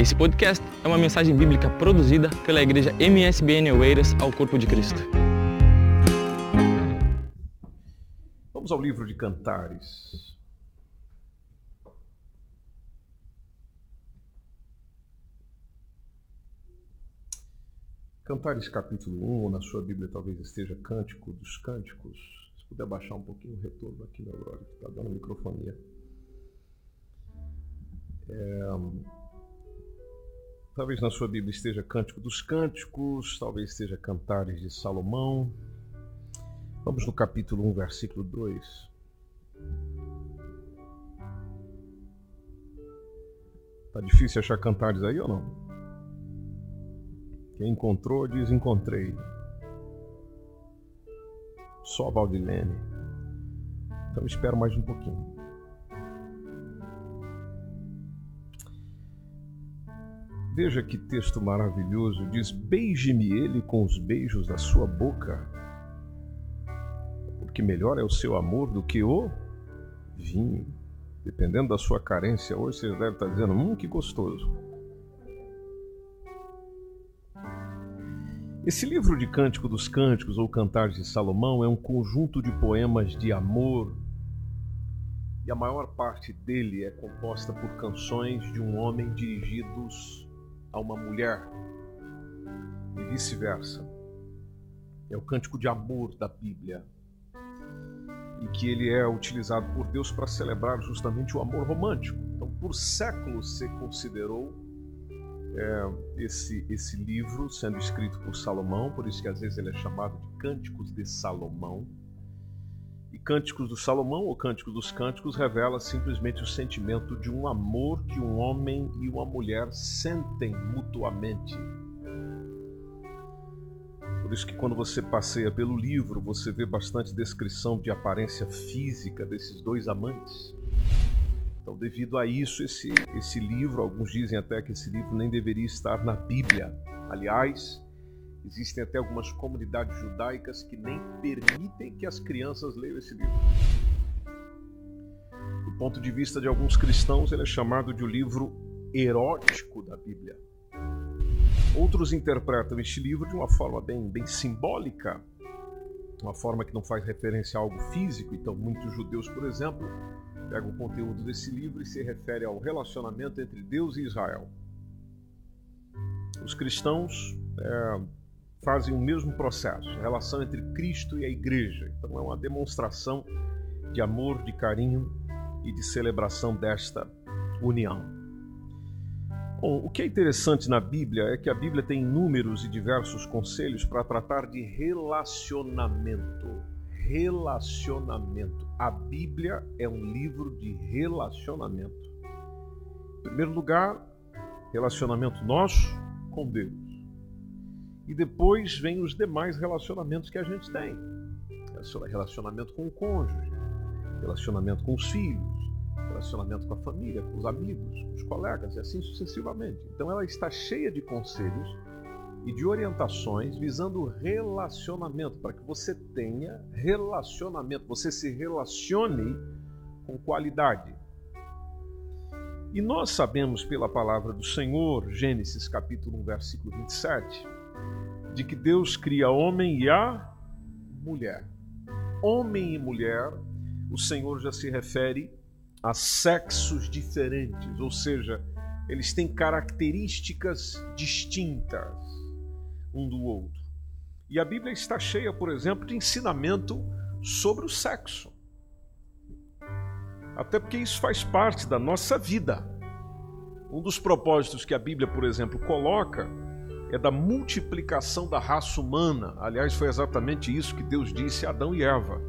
Esse podcast é uma mensagem bíblica produzida pela igreja MSBN Oeiras ao Corpo de Cristo. Vamos ao livro de Cantares. Cantares capítulo 1, na sua Bíblia talvez esteja Cântico dos Cânticos. Se puder baixar um pouquinho o retorno aqui, meu brother, está dando microfonia. É, Talvez na sua Bíblia esteja Cântico dos Cânticos, talvez esteja Cantares de Salomão. Vamos no capítulo 1, versículo 2. Tá difícil achar cantares aí ou não? Quem encontrou diz encontrei. Só Valdilene. Então espero mais um pouquinho. Veja que texto maravilhoso. Diz: Beije-me ele com os beijos da sua boca, porque melhor é o seu amor do que o vinho. Dependendo da sua carência, hoje você deve estar dizendo: Hum, que gostoso. Esse livro de Cântico dos Cânticos ou Cantares de Salomão é um conjunto de poemas de amor, e a maior parte dele é composta por canções de um homem dirigidos a uma mulher e vice-versa. É o cântico de amor da Bíblia e que ele é utilizado por Deus para celebrar justamente o amor romântico. Então, por séculos se considerou é, esse, esse livro sendo escrito por Salomão, por isso que às vezes ele é chamado de Cânticos de Salomão Cânticos do Salomão, ou Cânticos dos Cânticos, revela simplesmente o sentimento de um amor que um homem e uma mulher sentem mutuamente. Por isso que quando você passeia pelo livro, você vê bastante descrição de aparência física desses dois amantes. Então, devido a isso, esse, esse livro, alguns dizem até que esse livro nem deveria estar na Bíblia. Aliás, Existem até algumas comunidades judaicas que nem permitem que as crianças leiam esse livro. Do ponto de vista de alguns cristãos, ele é chamado de o livro erótico da Bíblia. Outros interpretam este livro de uma forma bem, bem simbólica, uma forma que não faz referência a algo físico. Então, muitos judeus, por exemplo, pegam o conteúdo desse livro e se refere ao relacionamento entre Deus e Israel. Os cristãos é, fazem o mesmo processo, a relação entre Cristo e a igreja. Então é uma demonstração de amor, de carinho e de celebração desta união. Bom, o que é interessante na Bíblia é que a Bíblia tem inúmeros e diversos conselhos para tratar de relacionamento. Relacionamento. A Bíblia é um livro de relacionamento. Em primeiro lugar, relacionamento nosso com Deus. E depois vem os demais relacionamentos que a gente tem. Relacionamento com o cônjuge, relacionamento com os filhos, relacionamento com a família, com os amigos, com os colegas e assim sucessivamente. Então ela está cheia de conselhos e de orientações visando relacionamento, para que você tenha relacionamento, você se relacione com qualidade. E nós sabemos pela palavra do Senhor, Gênesis capítulo 1, versículo 27, de que Deus cria homem e a mulher. Homem e mulher, o Senhor já se refere a sexos diferentes, ou seja, eles têm características distintas um do outro. E a Bíblia está cheia, por exemplo, de ensinamento sobre o sexo. Até porque isso faz parte da nossa vida. Um dos propósitos que a Bíblia, por exemplo, coloca é da multiplicação da raça humana. Aliás, foi exatamente isso que Deus disse a Adão e Eva.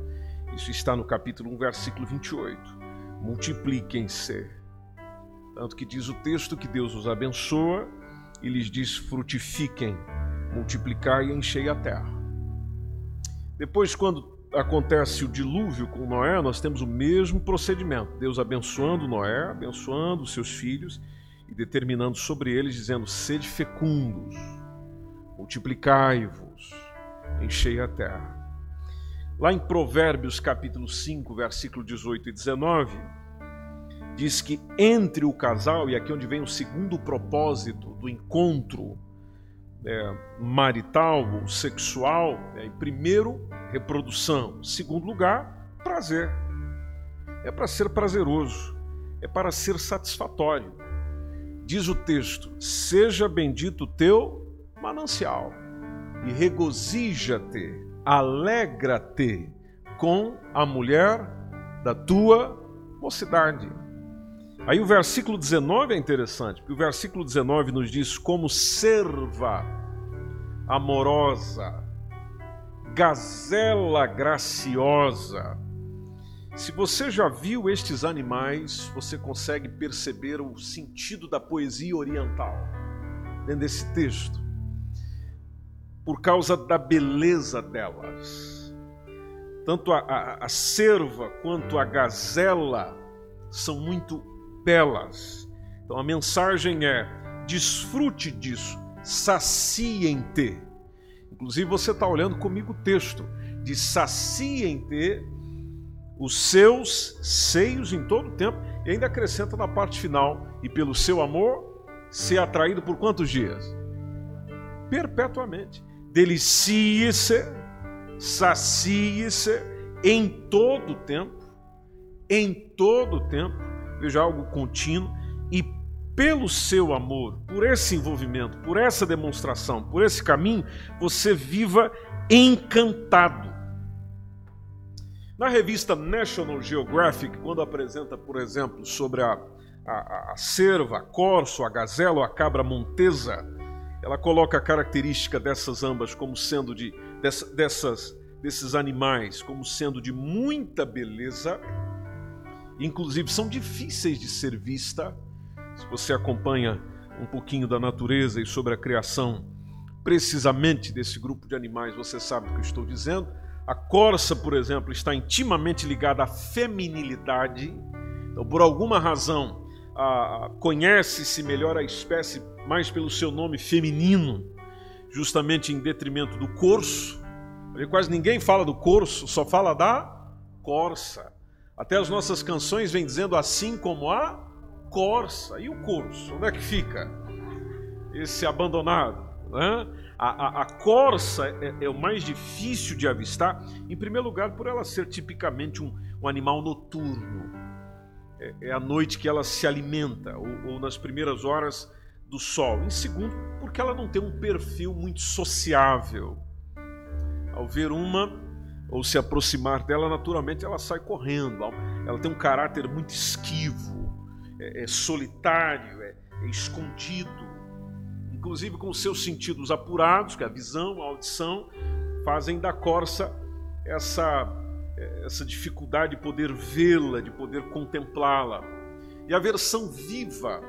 Isso está no capítulo 1, versículo 28. Multipliquem-se. Tanto que diz o texto que Deus os abençoa e lhes diz: frutifiquem, multiplicai e enchei a terra. Depois, quando acontece o dilúvio com Noé, nós temos o mesmo procedimento. Deus abençoando Noé, abençoando os seus filhos e determinando sobre eles, dizendo: sede fecundos, multiplicai-vos, enchei a terra. Lá em Provérbios capítulo 5, versículo 18 e 19, diz que entre o casal, e aqui é onde vem o segundo propósito do encontro é, marital ou sexual, é, em primeiro, reprodução, segundo lugar, prazer. É para ser prazeroso, é para ser satisfatório. Diz o texto: Seja bendito teu manancial, e regozija-te, alegra-te com a mulher da tua mocidade. Aí o versículo 19 é interessante, porque o versículo 19 nos diz como serva amorosa, gazela graciosa. Se você já viu estes animais, você consegue perceber o sentido da poesia oriental dentro desse texto, por causa da beleza delas. Tanto a, a, a cerva quanto a gazela são muito belas. Então a mensagem é: desfrute disso, saciem-te. Inclusive você está olhando comigo o texto de saciem-te os seus seios em todo o tempo e ainda acrescenta na parte final e pelo seu amor ser atraído por quantos dias? Perpetuamente. Delicie-se, sacie-se em todo o tempo, em todo o tempo veja algo contínuo, e pelo seu amor, por esse envolvimento, por essa demonstração, por esse caminho, você viva encantado. Na revista National Geographic, quando apresenta, por exemplo, sobre a, a, a cerva, a corso, a gazela ou a cabra montesa, ela coloca a característica dessas ambas como sendo de dessa, dessas desses animais como sendo de muita beleza inclusive são difíceis de ser vista. Se você acompanha um pouquinho da natureza e sobre a criação precisamente desse grupo de animais, você sabe o que eu estou dizendo. A corça, por exemplo, está intimamente ligada à feminilidade. Então, por alguma razão, conhece-se melhor a espécie mais pelo seu nome feminino, justamente em detrimento do corso. Quase ninguém fala do corso, só fala da corça. Até as nossas canções vêm dizendo assim como a corça. E o corso? Onde é que fica? Esse abandonado. Né? A, a, a, corça é, é, o mais difícil de avistar, em primeiro lugar, por ela ser tipicamente um, um animal noturno. É, é, a noite que ela se alimenta, ou, ou nas primeiras horas do sol. Em segundo, porque ela não tem um perfil muito sociável. Ao ver uma, ou se aproximar dela, naturalmente ela sai correndo. Ela tem um caráter muito esquivo, é, é solitário, é, é, escondido. Inclusive com seus sentidos apurados, que é a visão, a audição, fazem da corça essa, é, essa dificuldade de poder vê-la, de poder contemplá-la. E a versão viva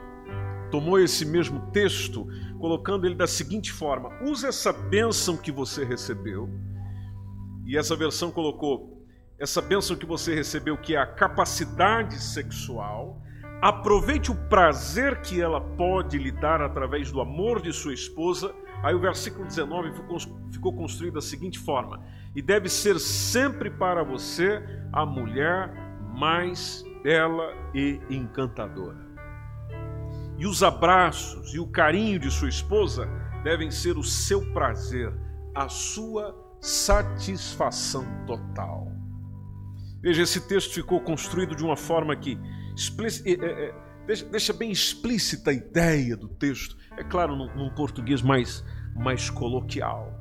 tomou esse mesmo texto, colocando ele da seguinte forma: use essa bênção que você recebeu e essa versão colocou essa bênção que você recebeu, que é a capacidade sexual. Aproveite o prazer que ela pode lhe dar através do amor de sua esposa. Aí o versículo 19 ficou construído da seguinte forma: E deve ser sempre para você a mulher mais bela e encantadora. E os abraços e o carinho de sua esposa devem ser o seu prazer, a sua satisfação total. Veja, esse texto ficou construído de uma forma que deixa, bem explícita a ideia do texto. É claro, num, num português mais, mais coloquial.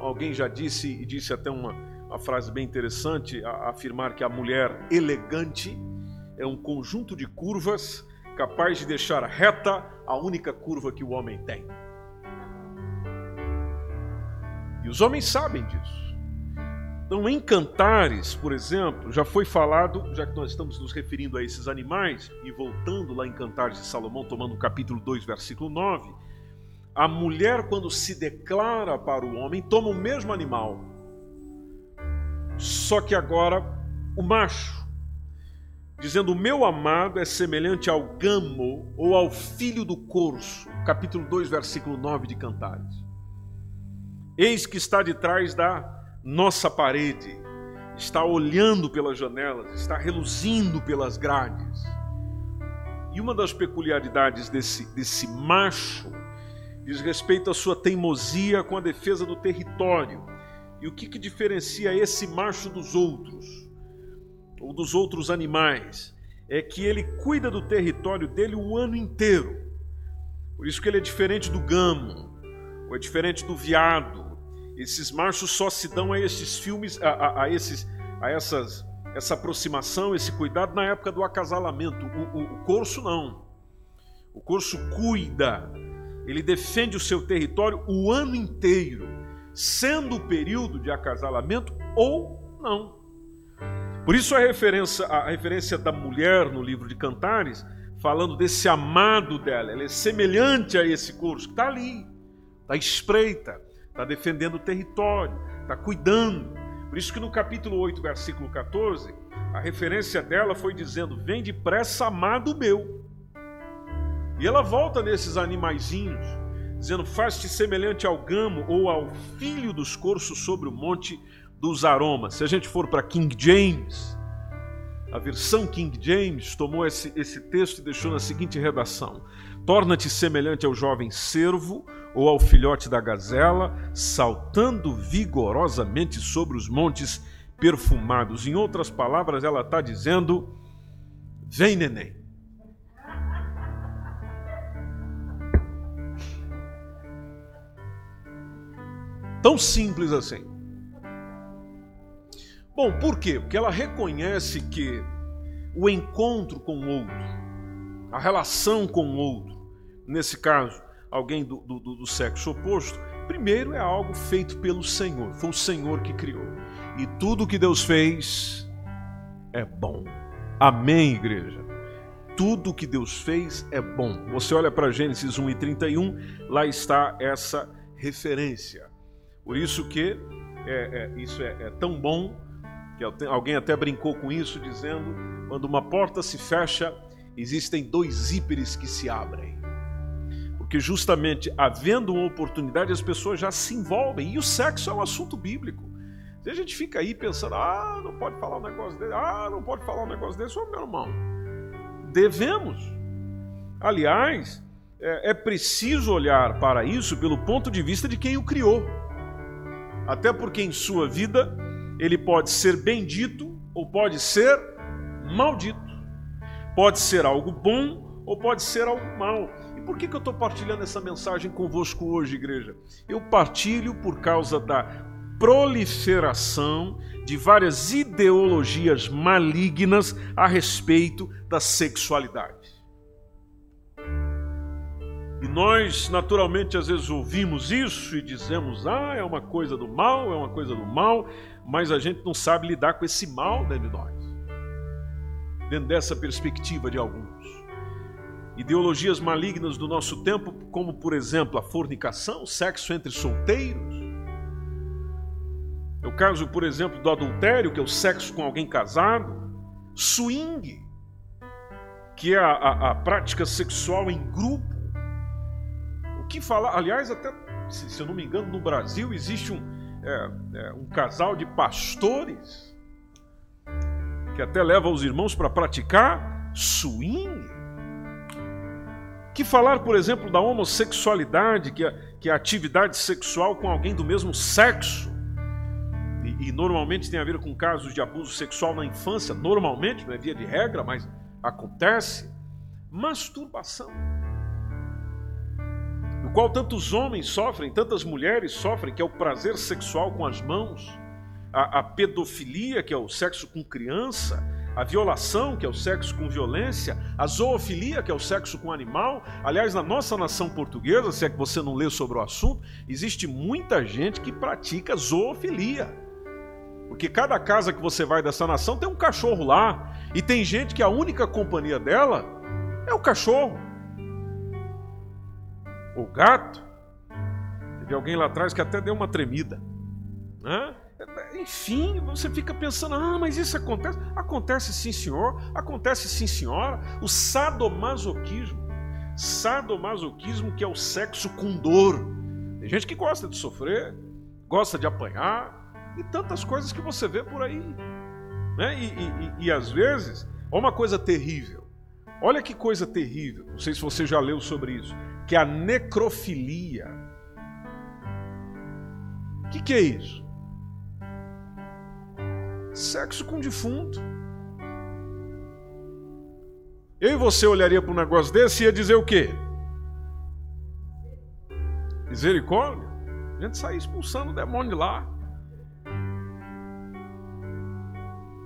Alguém já disse, e disse até uma, uma frase bem interessante, a, a afirmar que a mulher elegante é um conjunto de curvas capaz de deixar reta a única curva que o homem tem. E os homens sabem disso. Então, em Cantares, por exemplo, já foi falado, já que nós estamos nos referindo a esses animais, e voltando lá em Cantares de Salomão, tomando o capítulo 2, versículo 9, a mulher, quando se declara para o homem, toma o mesmo animal, só que agora o macho, dizendo: O meu amado é semelhante ao gamo ou ao filho do corso, capítulo 2, versículo 9 de Cantares. Eis que está de trás da nossa parede, está olhando pelas janelas, está reluzindo pelas grades. E uma das peculiaridades desse, desse macho diz respeito à sua teimosia com a defesa do território. E o que, que diferencia esse macho dos outros, ou dos outros animais? É que ele cuida do território dele o ano inteiro. Por isso que ele é diferente do gamo, ou é diferente do veado. Esses machos só se dão a esses filmes, a, a, a esses, a essas, essa aproximação, esse cuidado na época do acasalamento. O, o, o corso não. O corso cuida, ele defende o seu território o ano inteiro, sendo o período de acasalamento ou não. Por isso a referência, a referência da mulher no livro de Cantares falando desse amado dela. Ela é semelhante a esse curso que está ali, está espreita, está defendendo o território, está cuidando. Por isso que no capítulo 8, versículo 14, a referência dela foi dizendo: Vem depressa, amado meu. E ela volta nesses animaizinhos, dizendo: Faz-te semelhante ao gamo ou ao filho dos corços sobre o monte dos aromas. Se a gente for para King James, a versão King James tomou esse, esse texto e deixou na seguinte redação: Torna-te semelhante ao jovem cervo ou ao filhote da gazela, saltando vigorosamente sobre os montes perfumados. Em outras palavras, ela está dizendo: Vem, neném. Tão simples assim. Bom, por quê? Porque ela reconhece que o encontro com o outro, a relação com o outro, nesse caso, alguém do, do, do sexo oposto, primeiro é algo feito pelo Senhor, foi o Senhor que criou. E tudo que Deus fez é bom. Amém, igreja? Tudo que Deus fez é bom. Você olha para Gênesis 1 e 31, lá está essa referência. Por isso que é, é, isso é, é tão bom que alguém até brincou com isso, dizendo: quando uma porta se fecha, existem dois zíperes que se abrem. Porque justamente havendo uma oportunidade, as pessoas já se envolvem. E o sexo é um assunto bíblico. Se a gente fica aí pensando, ah, não pode falar um negócio desse, ah, não pode falar um negócio desse, ô meu irmão, devemos. Aliás, é, é preciso olhar para isso pelo ponto de vista de quem o criou. Até porque em sua vida ele pode ser bendito ou pode ser maldito. Pode ser algo bom ou pode ser algo mal. Por que, que eu estou partilhando essa mensagem convosco hoje, igreja? Eu partilho por causa da proliferação de várias ideologias malignas a respeito da sexualidade. E nós, naturalmente, às vezes ouvimos isso e dizemos: ah, é uma coisa do mal, é uma coisa do mal, mas a gente não sabe lidar com esse mal dentro de nós, dentro dessa perspectiva de alguns. Ideologias malignas do nosso tempo, como por exemplo a fornicação, sexo entre solteiros. É o caso, por exemplo, do adultério, que é o sexo com alguém casado. Swing, que é a, a, a prática sexual em grupo. O que falar, aliás, até se, se eu não me engano, no Brasil existe um, é, é, um casal de pastores que até leva os irmãos para praticar swing. Que falar, por exemplo, da homossexualidade, que é, que é a atividade sexual com alguém do mesmo sexo. E, e, normalmente tem a ver com casos de abuso sexual na infância, normalmente, não é via de regra, mas acontece. Masturbação no qual tantos homens sofrem, tantas mulheres sofrem, que é o prazer sexual com as mãos, a, a pedofilia, que é o sexo com criança, a violação, que é o sexo com violência, a zoofilia, que é o sexo com animal. Aliás, na nossa nação portuguesa, se é que você não lê sobre o assunto, existe muita gente que pratica zoofilia. Porque cada casa que você vai dessa nação tem um cachorro lá, e tem gente que a única companhia dela é o cachorro o gato. Teve alguém lá atrás que até deu uma tremida. Né? Enfim, você fica pensando: ah, mas isso acontece? Acontece sim, senhor. Acontece sim, senhora. O sadomasoquismo. Sadomasoquismo, que é o sexo com dor. Tem gente que gosta de sofrer, gosta de apanhar e tantas coisas que você vê por aí. Né? E, e, e, às vezes, é uma coisa terrível. Olha que coisa terrível. Não sei se você já leu sobre isso, que é a necrofilia. O que, que é isso? Sexo com defunto. Eu e você olharia para um negócio desse e ia dizer o quê? Misericórdia? A gente sair expulsando o demônio de lá.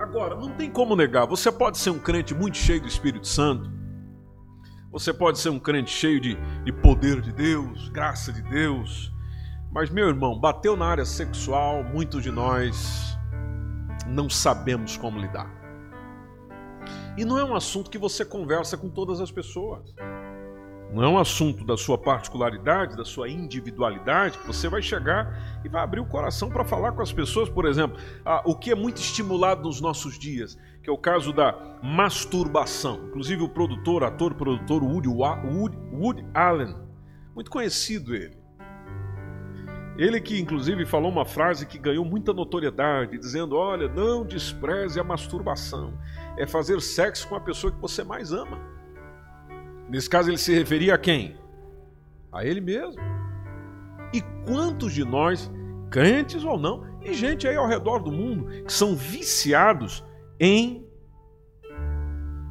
Agora, não tem como negar, você pode ser um crente muito cheio do Espírito Santo, você pode ser um crente cheio de, de poder de Deus, graça de Deus, mas, meu irmão, bateu na área sexual, muitos de nós não sabemos como lidar. E não é um assunto que você conversa com todas as pessoas. Não é um assunto da sua particularidade, da sua individualidade, que você vai chegar e vai abrir o coração para falar com as pessoas. Por exemplo, ah, o que é muito estimulado nos nossos dias, que é o caso da masturbação. Inclusive o produtor, ator, produtor Woody, Woody, Woody Allen, muito conhecido ele. Ele que inclusive falou uma frase que ganhou muita notoriedade, dizendo: "Olha, não despreze a masturbação. É fazer sexo com a pessoa que você mais ama." Nesse caso, ele se referia a quem? A ele mesmo. E quantos de nós, crentes ou não, e gente aí ao redor do mundo, que são viciados em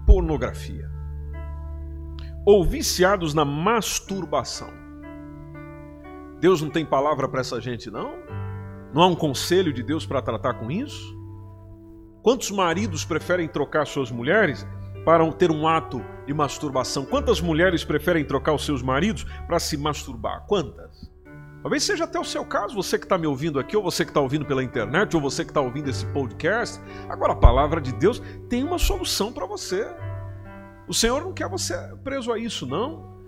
pornografia ou viciados na masturbação. Deus não tem palavra para essa gente, não? Não há um conselho de Deus para tratar com isso? Quantos maridos preferem trocar suas mulheres para ter um ato de masturbação. Quantas mulheres preferem trocar os seus maridos para se masturbar? Quantas? Talvez seja até o seu caso, você que está me ouvindo aqui, ou você que está ouvindo pela internet, ou você que está ouvindo esse podcast. Agora, a palavra de Deus tem uma solução para você. O Senhor não quer você preso a isso, não.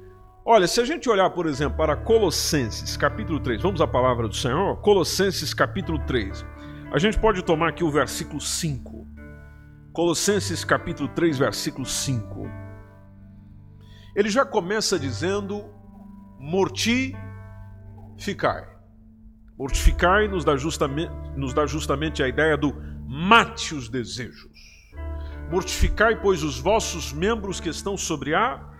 Olha, se a gente olhar, por exemplo, para Colossenses, capítulo 3, vamos à palavra do Senhor? Colossenses, capítulo 3. A gente pode tomar aqui o versículo 5. Colossenses capítulo 3, versículo 5. Ele já começa dizendo: mortificai. Mortificai nos dá, justamente, nos dá justamente a ideia do mate os desejos. Mortificai, pois, os vossos membros que estão sobre a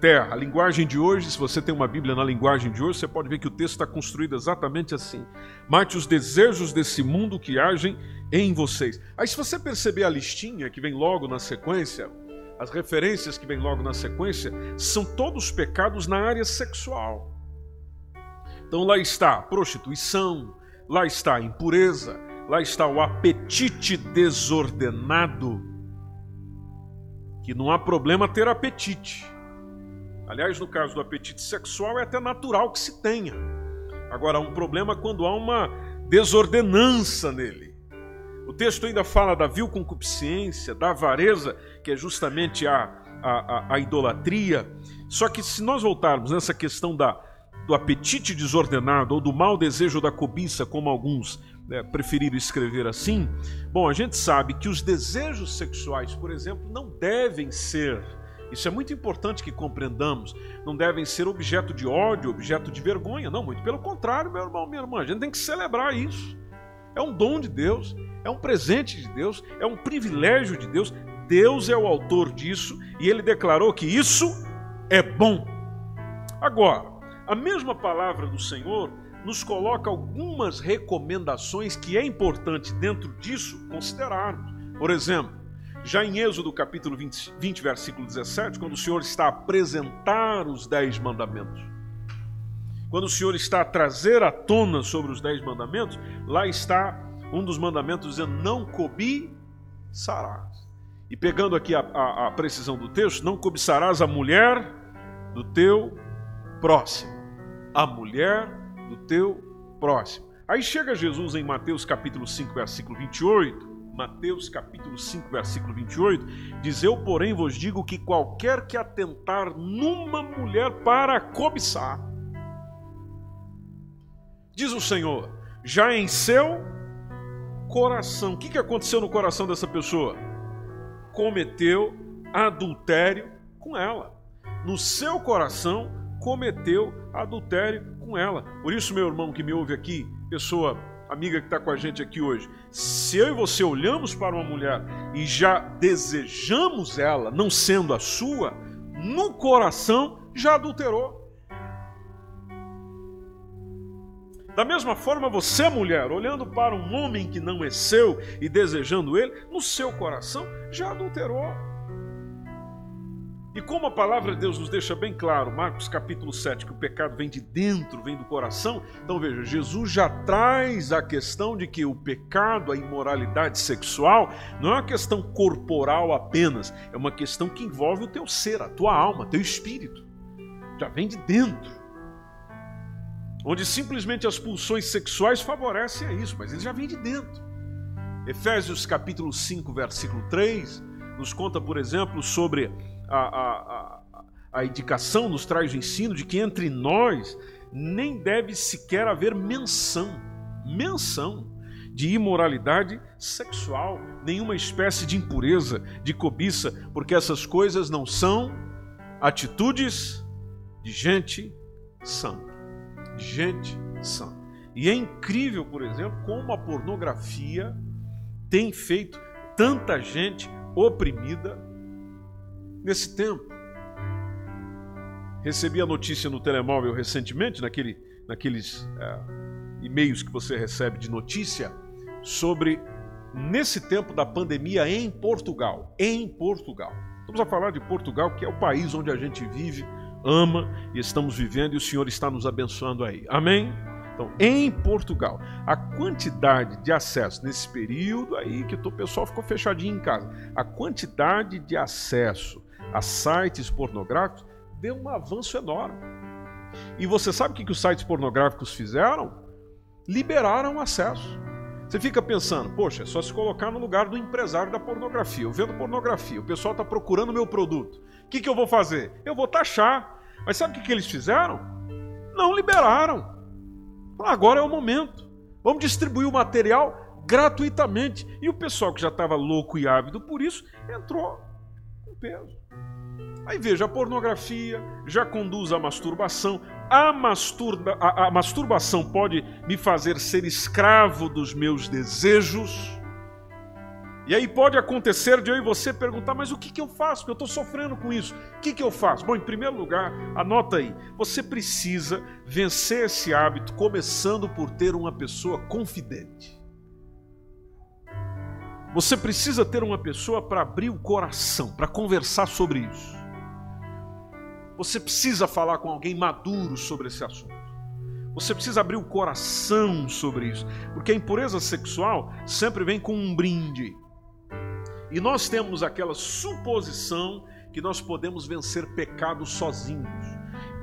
terra. A linguagem de hoje, se você tem uma Bíblia na linguagem de hoje, você pode ver que o texto está construído exatamente assim. Mate os desejos desse mundo que agem em vocês. Aí, se você perceber a listinha que vem logo na sequência, as referências que vem logo na sequência, são todos pecados na área sexual. Então, lá está prostituição, lá está impureza, lá está o apetite desordenado. Que não há problema ter apetite Aliás, no caso do apetite sexual, é até natural que se tenha. Agora, há um problema quando há uma desordenança nele. O texto ainda fala da vil concupiscência, da avareza, que é justamente a, a, a, a idolatria. Só que se nós voltarmos nessa questão da, do apetite desordenado ou do mau desejo da cobiça, como alguns né, preferiram escrever assim, bom, a gente sabe que os desejos sexuais, por exemplo, não devem ser isso é muito importante que compreendamos. Não devem ser objeto de ódio, objeto de vergonha. Não, muito pelo contrário, meu irmão, minha irmã. A gente tem que celebrar isso. É um dom de Deus, é um presente de Deus, é um privilégio de Deus. Deus é o autor disso e ele declarou que isso é bom. Agora, a mesma palavra do Senhor nos coloca algumas recomendações que é importante dentro disso considerarmos. Por exemplo, já em Êxodo capítulo 20, 20, versículo 17, quando o Senhor está a apresentar os dez mandamentos, quando o Senhor está a trazer à tona sobre os dez mandamentos, lá está um dos mandamentos dizendo: Não cobiçarás. E pegando aqui a, a, a precisão do texto, não cobiçarás a mulher do teu próximo. A mulher do teu próximo. Aí chega Jesus em Mateus capítulo 5, versículo 28, Mateus capítulo 5, versículo 28, diz: Eu, porém, vos digo que qualquer que atentar numa mulher para cobiçar, diz o Senhor, já em seu coração. O que, que aconteceu no coração dessa pessoa? Cometeu adultério com ela. No seu coração, cometeu adultério com ela. Por isso, meu irmão que me ouve aqui, pessoa amiga que está com a gente aqui hoje, se eu e você olhamos para uma mulher e já desejamos ela, não sendo a sua, no coração já adulterou. Da mesma forma, você, mulher, olhando para um homem que não é seu e desejando ele, no seu coração já adulterou. E como a palavra de Deus nos deixa bem claro, Marcos capítulo 7, que o pecado vem de dentro, vem do coração, então veja, Jesus já traz a questão de que o pecado, a imoralidade sexual, não é uma questão corporal apenas, é uma questão que envolve o teu ser, a tua alma, teu espírito. Já vem de dentro onde simplesmente as pulsões sexuais favorecem a isso, mas ele já vem de dentro. Efésios capítulo 5, versículo 3, nos conta, por exemplo, sobre a, a, a, indicação, nos traz o ensino de que entre nós nem deve sequer haver menção, menção de imoralidade sexual, nenhuma espécie de impureza, de cobiça, porque essas coisas não são atitudes de gente sã gente sã. E é incrível, por exemplo, como a pornografia tem feito tanta gente oprimida nesse tempo. Recebi a notícia no telemóvel recentemente, naquele, naqueles é, e-mails que você recebe de notícia, sobre nesse tempo da pandemia em Portugal. Em Portugal. Estamos a falar de Portugal, que é o país onde a gente vive ama e estamos vivendo e o Senhor está nos abençoando aí. Amém? Então, em Portugal, a quantidade de acesso nesse período aí que o pessoal ficou fechadinho em casa, a quantidade de acesso a sites pornográficos deu um avanço enorme. E você sabe o que, que os sites pornográficos fizeram? Liberaram acesso. Você fica pensando, poxa, é só se colocar no lugar do empresário da pornografia. Eu vendo pornografia, o pessoal está procurando meu produto. O que, que eu vou fazer? Eu vou taxar. Mas sabe o que, que eles fizeram? Não liberaram. Agora é o momento. Vamos distribuir o material gratuitamente. E o pessoal que já estava louco e ávido por isso entrou com peso. Aí veja, a pornografia já conduz à masturbação. A, masturba, a, a masturbação pode me fazer ser escravo dos meus desejos. E aí pode acontecer de eu e você perguntar, mas o que, que eu faço? Porque eu estou sofrendo com isso. O que, que eu faço? Bom, em primeiro lugar, anota aí. Você precisa vencer esse hábito, começando por ter uma pessoa confidente. Você precisa ter uma pessoa para abrir o coração, para conversar sobre isso. Você precisa falar com alguém maduro sobre esse assunto. Você precisa abrir o coração sobre isso, porque a impureza sexual sempre vem com um brinde. E nós temos aquela suposição que nós podemos vencer pecados sozinhos.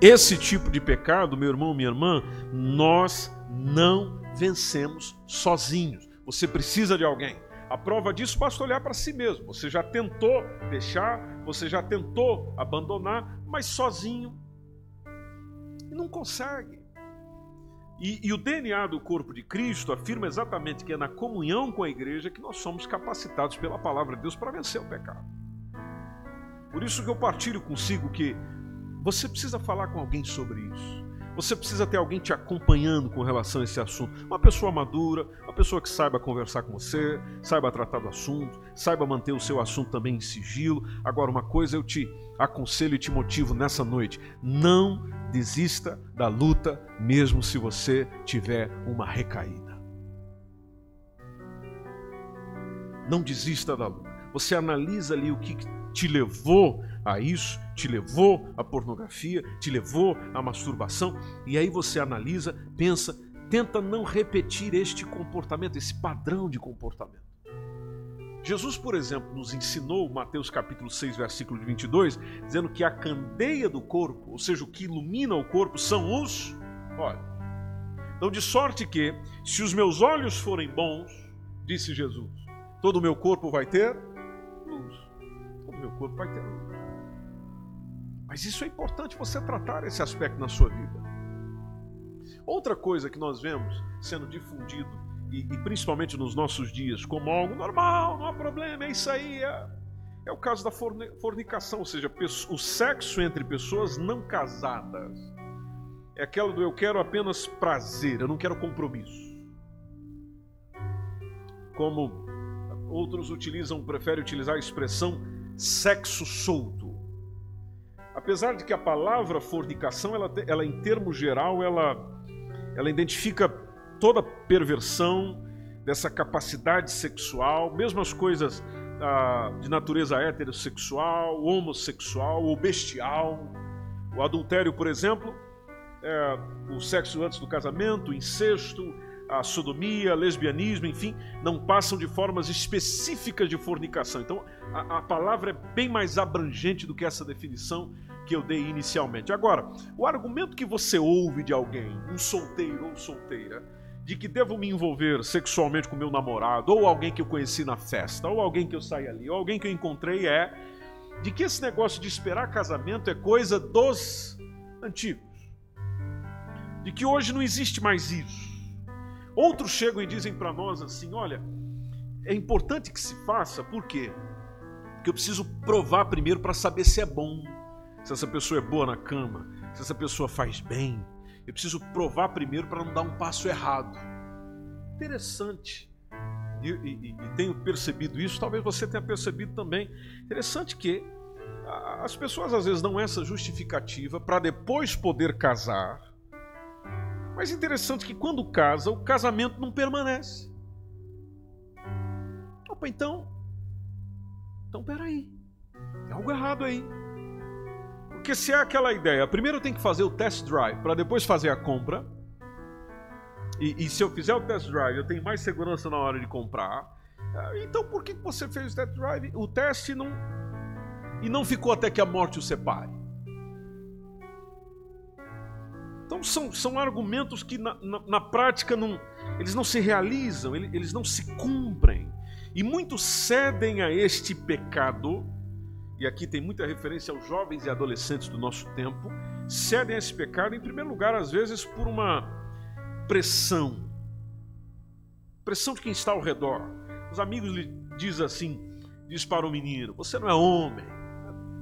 Esse tipo de pecado, meu irmão, minha irmã, nós não vencemos sozinhos. Você precisa de alguém. A prova disso basta olhar para si mesmo. Você já tentou deixar, você já tentou abandonar, mas sozinho e não consegue. E, e, o DNA do corpo de Cristo afirma exatamente que é na comunhão com a igreja que nós somos capacitados pela palavra de Deus para vencer o pecado. Por isso que eu partilho consigo que você precisa falar com alguém sobre isso. Você precisa ter alguém te acompanhando com relação a esse assunto. Uma pessoa madura, uma pessoa que saiba conversar com você, saiba tratar do assunto, saiba manter o seu assunto também em sigilo. Agora, uma coisa eu te aconselho e te motivo nessa noite: não desista da luta, mesmo se você tiver uma recaída. Não desista da luta. Você analisa ali o que te levou a isso, te levou à pornografia, te levou à masturbação, e aí você analisa, pensa, tenta não repetir este comportamento, esse padrão de comportamento. Jesus, por exemplo, nos ensinou, Mateus capítulo 6, versículo 22, dizendo que a candeia do corpo, ou seja, o que ilumina o corpo, são os olhos. Então, de sorte que, se os meus olhos forem bons, disse Jesus, todo o meu corpo vai ter meu corpo vai ter luz. Mas isso é importante você tratar esse aspecto na sua vida. Outra coisa que nós vemos sendo difundido, e, e principalmente nos nossos dias, como algo normal, não há problema, é isso aí, é, é o caso da fornicação, ou seja, o sexo entre pessoas não casadas. É aquela do eu quero apenas prazer, eu não quero compromisso. Como outros utilizam, preferem utilizar a expressão sexo solto apesar de que a palavra fornicação, ela, ela em termo geral, ela, ela identifica toda perversão dessa capacidade sexual, mesmo as coisas ah, de natureza heterossexual, homossexual ou bestial. O adultério, por exemplo, é, o sexo antes do casamento, o incesto, a sodomia, lesbianismo, enfim, não passam de formas específicas de fornicação. Então, a, a, palavra é bem mais abrangente do que essa definição que eu dei inicialmente. Agora, o argumento que você ouve de alguém, um solteiro ou solteira, de que devo me envolver sexualmente com meu namorado, ou alguém que eu conheci na festa, ou alguém que eu saí ali, ou alguém que eu encontrei, é de que esse negócio de esperar casamento é coisa dos antigos. De que hoje não existe mais isso. Outros chegam e dizem para nós assim: olha, é importante que se faça, por quê? Porque eu preciso provar primeiro para saber se é bom, se essa pessoa é boa na cama, se essa pessoa faz bem. Eu preciso provar primeiro para não dar um passo errado. Interessante. E, e, e, tenho percebido isso, talvez você tenha percebido também. Interessante que as pessoas às vezes dão essa justificativa para depois poder casar mas interessante que quando casa, o casamento não permanece. Opa, então. Então peraí. Tem algo errado aí. Porque se é aquela ideia, primeiro eu tenho que fazer o test drive para depois fazer a compra. E, e, se eu fizer o test drive, eu tenho mais segurança na hora de comprar. Ah, então por que você fez o test drive? O teste não. E não ficou até que a morte o separe. Então são, são argumentos que na, na, na prática não, eles não se realizam, eles, não se cumprem. E muitos cedem a este pecado, e aqui tem muita referência aos jovens e adolescentes do nosso tempo, cedem a esse pecado, em primeiro lugar, às vezes, por uma pressão. Pressão de quem está ao redor. Os amigos lhe dizem assim, diz para o menino, você não é homem,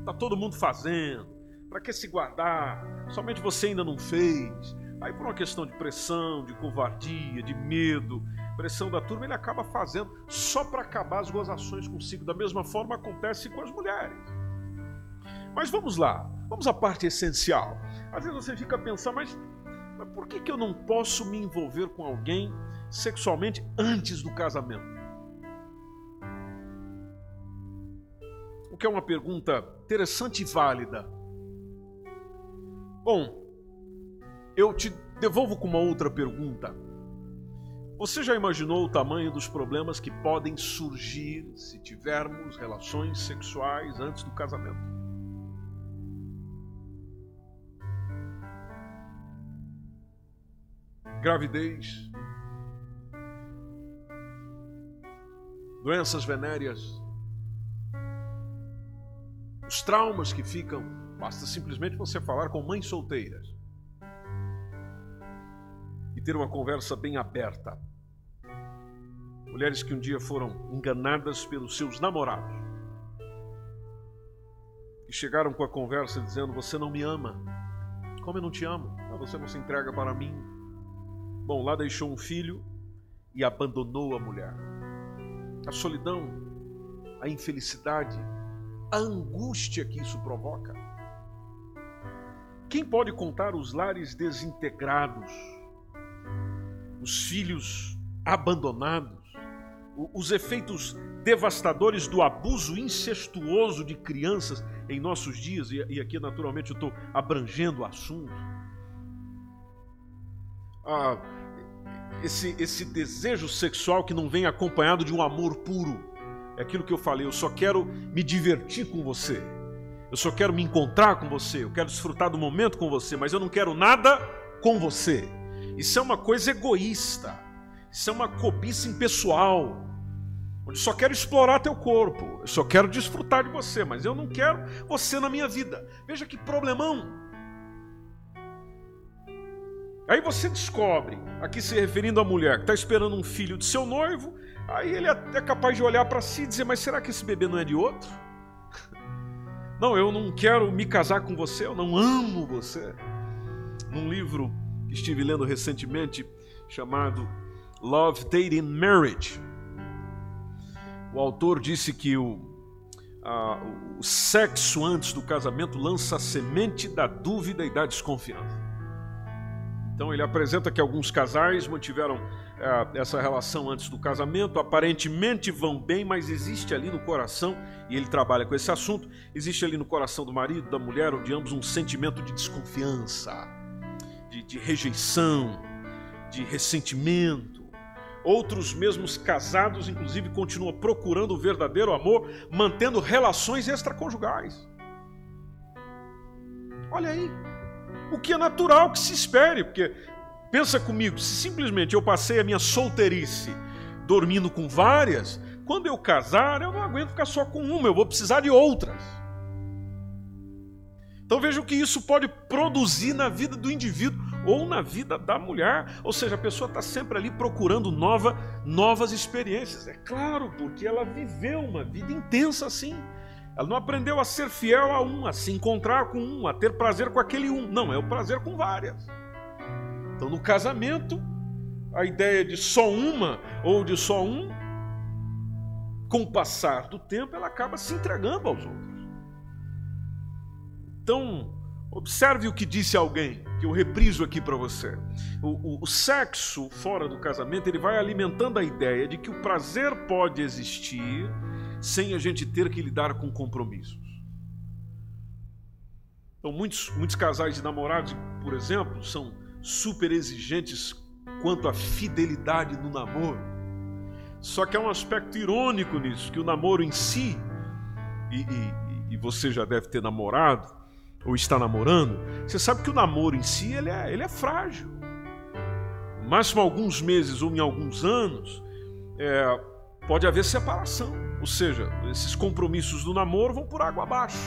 está todo mundo fazendo, para que se guardar? Somente você ainda não fez. Aí, por uma questão de pressão, de covardia, de medo, pressão da turma, ele acaba fazendo só para acabar as gozações consigo. Da mesma forma acontece com as mulheres. Mas vamos lá, vamos à parte essencial. Às vezes você fica pensando, mas, mas por que, que eu não posso me envolver com alguém sexualmente antes do casamento? O que é uma pergunta interessante e válida Bom, eu te devolvo com uma outra pergunta. Você já imaginou o tamanho dos problemas que podem surgir se tivermos relações sexuais antes do casamento? Gravidez, doenças venéreas, os traumas que ficam Basta simplesmente você falar com mães solteiras e ter uma conversa bem aberta. Mulheres que um dia foram enganadas pelos seus namorados e chegaram com a conversa dizendo: Você não me ama. Como eu não te amo? Ah, você não se entrega para mim. Bom, lá deixou um filho e abandonou a mulher. A solidão, a infelicidade, a angústia que isso provoca. Quem pode contar os lares desintegrados, os filhos abandonados, os efeitos devastadores do abuso incestuoso de crianças em nossos dias? E aqui, naturalmente, eu estou abrangendo o assunto. Ah, esse, esse desejo sexual que não vem acompanhado de um amor puro. É aquilo que eu falei, eu só quero me divertir com você. Eu só quero me encontrar com você, eu quero desfrutar do momento com você, mas eu não quero nada com você. Isso é uma coisa egoísta. Isso é uma cobiça impessoal. Onde só quero explorar teu corpo, eu só quero desfrutar de você, mas eu não quero você na minha vida. Veja que problemão. Aí você descobre, aqui se referindo à mulher que está esperando um filho de seu noivo, aí ele é capaz de olhar para si e dizer: Mas será que esse bebê não é de outro? Não, eu não quero me casar com você, eu não amo você. Num livro que estive lendo recentemente, chamado Love, Dating, Marriage, o autor disse que o, ah, o sexo antes do casamento lança a semente da dúvida e da desconfiança. Então ele apresenta que alguns casais mantiveram essa relação antes do casamento, aparentemente vão bem, mas existe ali no coração, e ele trabalha com esse assunto, existe ali no coração do marido, da mulher ou de ambos um sentimento de desconfiança, de, de rejeição, de ressentimento Outros, mesmos casados, inclusive, continuam procurando o verdadeiro amor, mantendo relações extraconjugais. Olha aí, o que é natural que se espere, porque pensa comigo, se simplesmente eu passei a minha solteirice dormindo com várias, quando eu casar, eu não aguento ficar só com uma, eu vou precisar de outras. Então veja o que isso pode produzir na vida do indivíduo ou na vida da mulher. Ou seja, a pessoa está sempre ali procurando nova, novas experiências. É claro, porque ela viveu uma vida intensa assim. Ela não aprendeu a ser fiel a um, a se encontrar com um, a ter prazer com aquele um. Não, é o prazer com várias. Então, no casamento, a ideia de só uma ou de só um, com o passar do tempo, ela acaba se entregando aos outros. Então, observe o que disse alguém, que eu repriso aqui para você. O, o, o, sexo fora do casamento, ele vai alimentando a ideia de que o prazer pode existir sem a gente ter que lidar com compromissos. Então, muitos, muitos casais de namorados, por exemplo, são super exigentes quanto à fidelidade no namoro. Só que há um aspecto irônico nisso, que o namoro em si, e, e, e você já deve ter namorado, ou está namorando, você sabe que o namoro em si ele é, ele é frágil. No máximo alguns meses ou em alguns anos, é, pode haver separação. Ou seja, esses compromissos do namoro vão por água abaixo.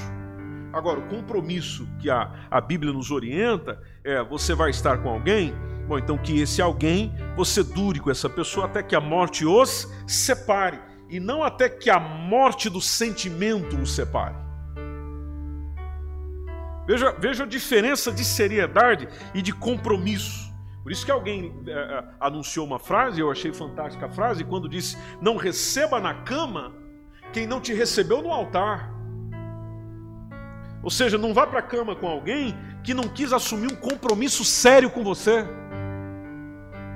Agora, o compromisso que a, a Bíblia nos orienta é: você vai estar com alguém, bom, então que esse alguém, você dure com essa pessoa até que a morte os separe, e não até que a morte do sentimento os separe. Veja, veja a diferença de seriedade e de compromisso. Por isso que alguém é, é, anunciou uma frase, eu achei fantástica a frase, quando disse: Não receba na cama quem não te recebeu no altar. Ou seja, não vá para a cama com alguém que não quis assumir um compromisso sério com você.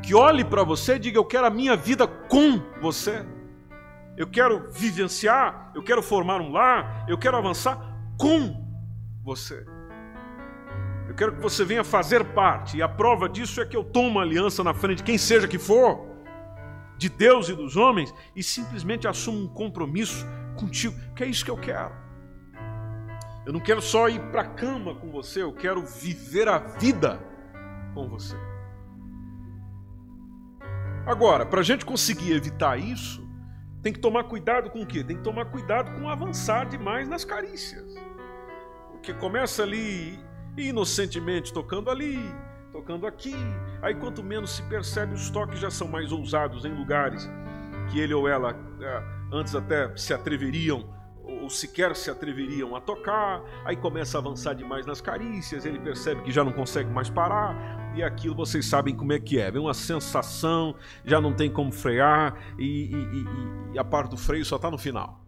Que olhe para você e diga: Eu quero a minha vida com você. Eu quero vivenciar, eu quero formar um lar, eu quero avançar com você quero que você venha fazer parte, e a prova disso é que eu tomo uma aliança na frente quem seja que for, de Deus e dos homens, e simplesmente assumo um compromisso contigo, que é isso que eu quero. Eu não quero só ir para a cama com você, eu quero viver a vida com você. Agora, para a gente conseguir evitar isso, tem que tomar cuidado com o quê? Tem que tomar cuidado com avançar demais nas carícias. Porque começa ali inocentemente tocando ali, tocando aqui. Aí, quanto menos se percebe, os toques já são mais ousados em lugares que ele ou ela é, antes até se atreveriam ou sequer se atreveriam a tocar. Aí começa a avançar demais nas carícias, ele percebe que já não consegue mais parar. E aquilo vocês sabem como é que é. Vem uma sensação, já não tem como frear, e, e, e, e a parte do freio só está no final.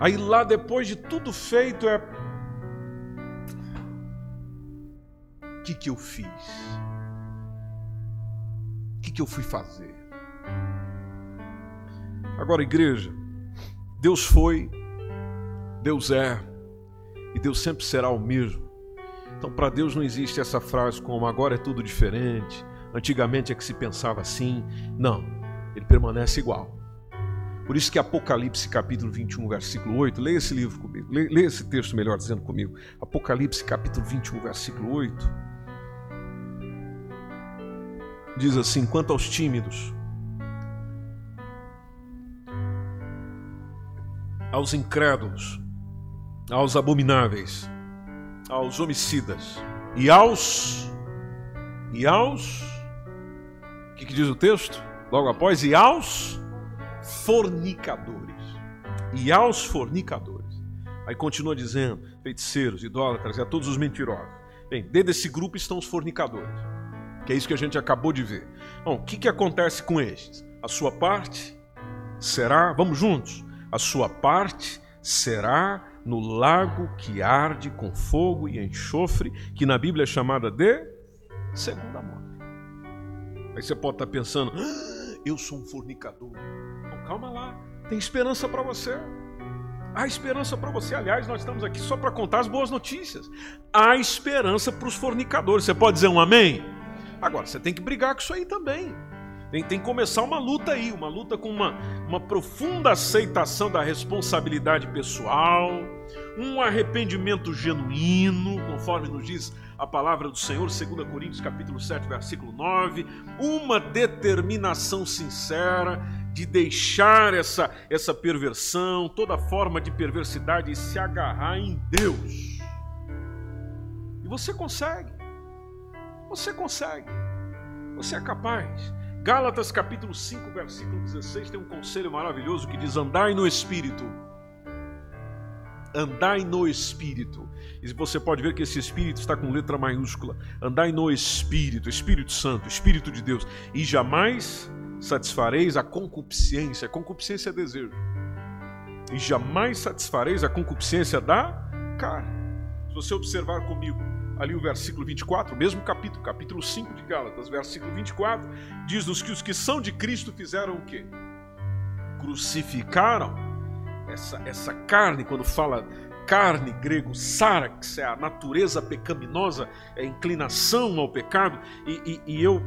Aí lá depois de tudo feito é O que, que eu fiz? O que, que eu fui fazer? Agora, igreja, Deus foi, Deus é, e Deus sempre será o mesmo. Então, para Deus não existe essa frase como agora é tudo diferente, antigamente é que se pensava assim. Não, ele permanece igual. Por isso que Apocalipse capítulo 21, versículo 8, leia esse livro comigo, leia esse texto melhor dizendo comigo. Apocalipse capítulo 21, versículo 8. diz assim: quanto aos tímidos, aos incrédulos, aos abomináveis, aos homicidas e aos e aos o que, que diz o texto? Logo após e aos fornicadores. E aos fornicadores. Aí continua dizendo: feiticeiros, idólatras e a todos os mentirosos. Bem, dentro desse grupo estão os fornicadores que é isso que a gente acabou de ver. Bom, o que, que acontece com estes? A sua parte será, vamos juntos, a sua parte será no lago que arde com fogo e enxofre, que na Bíblia é chamada de segunda morte. Aí você pode estar pensando, ah, eu sou um fornicador. Então, calma lá, tem esperança para você. Há esperança para você. Aliás, nós estamos aqui só para contar as boas notícias. Há esperança para os fornicadores. Você pode dizer um amém? Agora, você tem que brigar com isso aí também. Tem, tem que começar uma luta aí, uma luta com uma, uma profunda aceitação da responsabilidade pessoal, um arrependimento genuíno, conforme nos diz a palavra do Senhor, 2 Coríntios capítulo 7, versículo 9, uma determinação sincera de deixar essa, essa perversão, toda forma de perversidade e se agarrar em Deus. E você consegue. Você consegue. Você é capaz. Gálatas capítulo 5, versículo 16 tem um conselho maravilhoso que diz: andai no espírito. Andai no espírito. E você pode ver que esse espírito está com letra maiúscula. Andai no espírito, Espírito Santo, Espírito de Deus, e jamais satisfareis a concupiscência. Concupiscência é desejo. E jamais satisfareis a concupiscência da carne. Se você observar comigo, ali o versículo 24, mesmo capítulo, capítulo 5 de Gálatas, versículo 24, diz-nos que os que são de Cristo fizeram o quê? Crucificaram. Essa, essa carne, quando fala carne, grego, sarax, é a natureza pecaminosa, é a inclinação ao pecado, e, e, e eu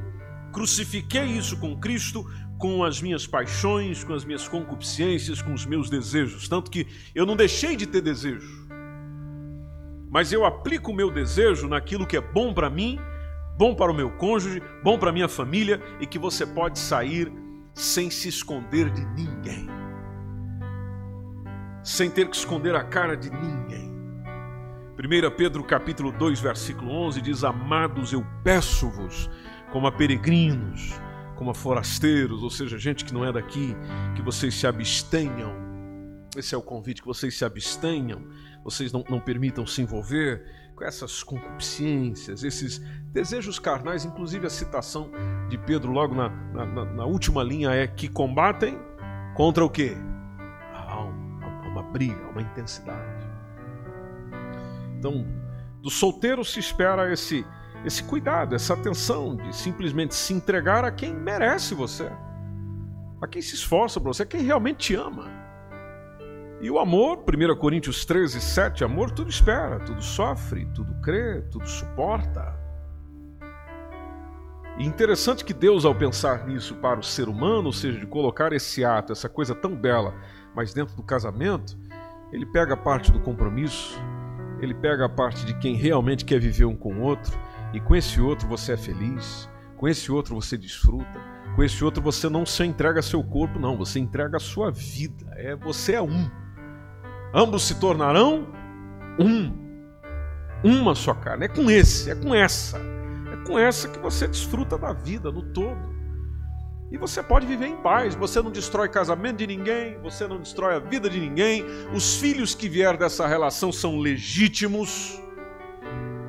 crucifiquei isso com Cristo, com as minhas paixões, com as minhas concupiscências, com os meus desejos, tanto que eu não deixei de ter desejo mas eu aplico o meu desejo naquilo que é bom para mim, bom para o meu cônjuge, bom para minha família e que você pode sair sem se esconder de ninguém. Sem ter que esconder a cara de ninguém. 1 Pedro capítulo 2, versículo 11 diz: Amados, eu peço-vos, como a peregrinos, como a forasteiros, ou seja, gente que não é daqui, que vocês se abstenham. Esse é o convite, que vocês se abstenham vocês não, não permitam se envolver com essas concupiscências, esses desejos carnais, inclusive a citação de Pedro logo na, na, na última linha é que combatem contra o quê? A alma, uma briga, uma intensidade. Então, do solteiro se espera esse, esse cuidado, essa atenção de simplesmente se entregar a quem merece você, a quem se esforça por você, a quem realmente te ama. E o amor, 1 Coríntios 13, 7, amor tudo espera, tudo sofre, tudo crê, tudo suporta. E interessante que Deus, ao pensar nisso para o ser humano, ou seja, de colocar esse ato, essa coisa tão bela, mas dentro do casamento, ele pega a parte do compromisso, ele pega a parte de quem realmente quer viver um com o outro, e com esse outro você é feliz, com esse outro você desfruta, com esse outro você não se entrega seu corpo, não, você entrega a sua vida, é você é um ambos se tornarão um. Uma só carne. É com esse, é com essa. É com essa que você desfruta da vida no todo. E você pode viver em paz. Você não destrói casamento de ninguém, você não destrói a vida de ninguém. Os filhos que vieram dessa relação são legítimos,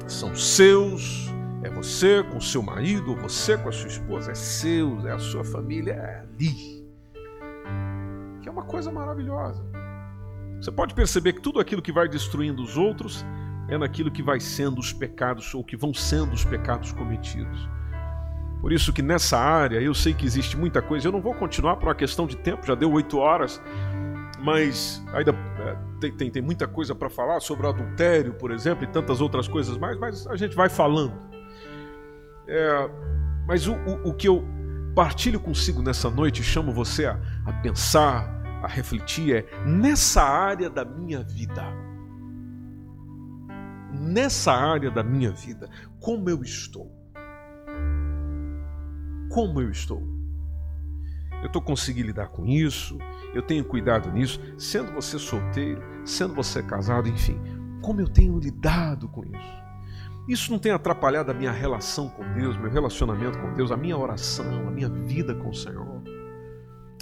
são seus. É você com seu marido, você com a sua esposa, é seu, é a sua família, é ali. Que é uma coisa maravilhosa. Você pode perceber que tudo aquilo que vai destruindo os outros é naquilo que vai sendo os pecados ou que vão sendo os pecados cometidos. Por isso que nessa área eu sei que existe muita coisa. Eu não vou continuar por uma questão de tempo, já deu oito horas, mas ainda é, tem, tem, tem muita coisa para falar sobre adultério, por exemplo, e tantas outras coisas mais, mas a gente vai falando. É, mas o, o, o, que eu partilho consigo nessa noite, chamo você a, a pensar, a refletir é nessa área da minha vida. Nessa área da minha vida, como eu estou? Como eu estou? Eu estou conseguindo lidar com isso, eu tenho cuidado nisso, sendo você solteiro, sendo você casado, enfim, como eu tenho lidado com isso? Isso não tem atrapalhado a minha relação com Deus, meu relacionamento com Deus, a minha oração, a minha vida com o Senhor.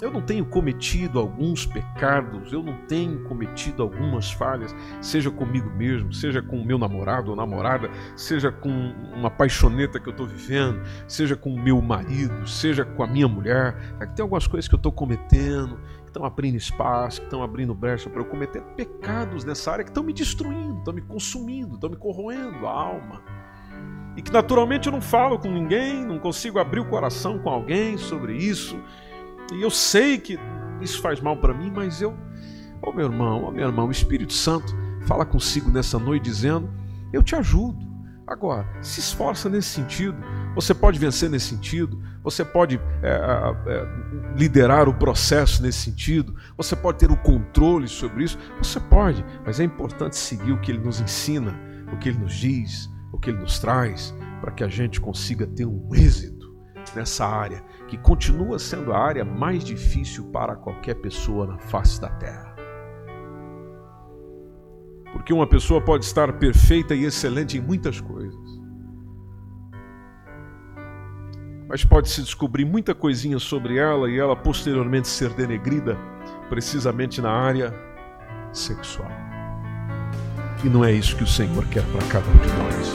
Eu não tenho cometido alguns pecados, eu não tenho cometido algumas falhas, seja comigo mesmo, seja com o meu namorado ou namorada, seja com uma paixoneta que eu estou vivendo, seja com o meu marido, seja com a minha mulher. Tem algumas coisas que eu estou cometendo, que estão abrindo espaço, que estão abrindo brecha para eu cometer pecados nessa área que estão me destruindo, estão me consumindo, estão me corroendo a alma. E que naturalmente eu não falo com ninguém, não consigo abrir o coração com alguém sobre isso. E eu sei que isso faz mal para mim, mas eu, ô oh, meu irmão, ô oh, meu irmão, o Espírito Santo fala consigo nessa noite dizendo: Eu te ajudo. Agora, se esforça nesse sentido. Você pode vencer nesse sentido. Você pode é, é, liderar o processo nesse sentido. Você pode ter o controle sobre isso. Você pode, mas é importante seguir o que ele nos ensina, o que ele nos diz, o que ele nos traz, para que a gente consiga ter um êxito nessa área, que continua sendo a área mais difícil para qualquer pessoa na face da terra. Porque uma pessoa pode estar perfeita e excelente em muitas coisas. Mas pode se descobrir muita coisinha sobre ela e ela posteriormente ser denegrida, precisamente na área sexual. E não é isso que o Senhor quer para cada um de nós.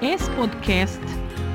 Esse podcast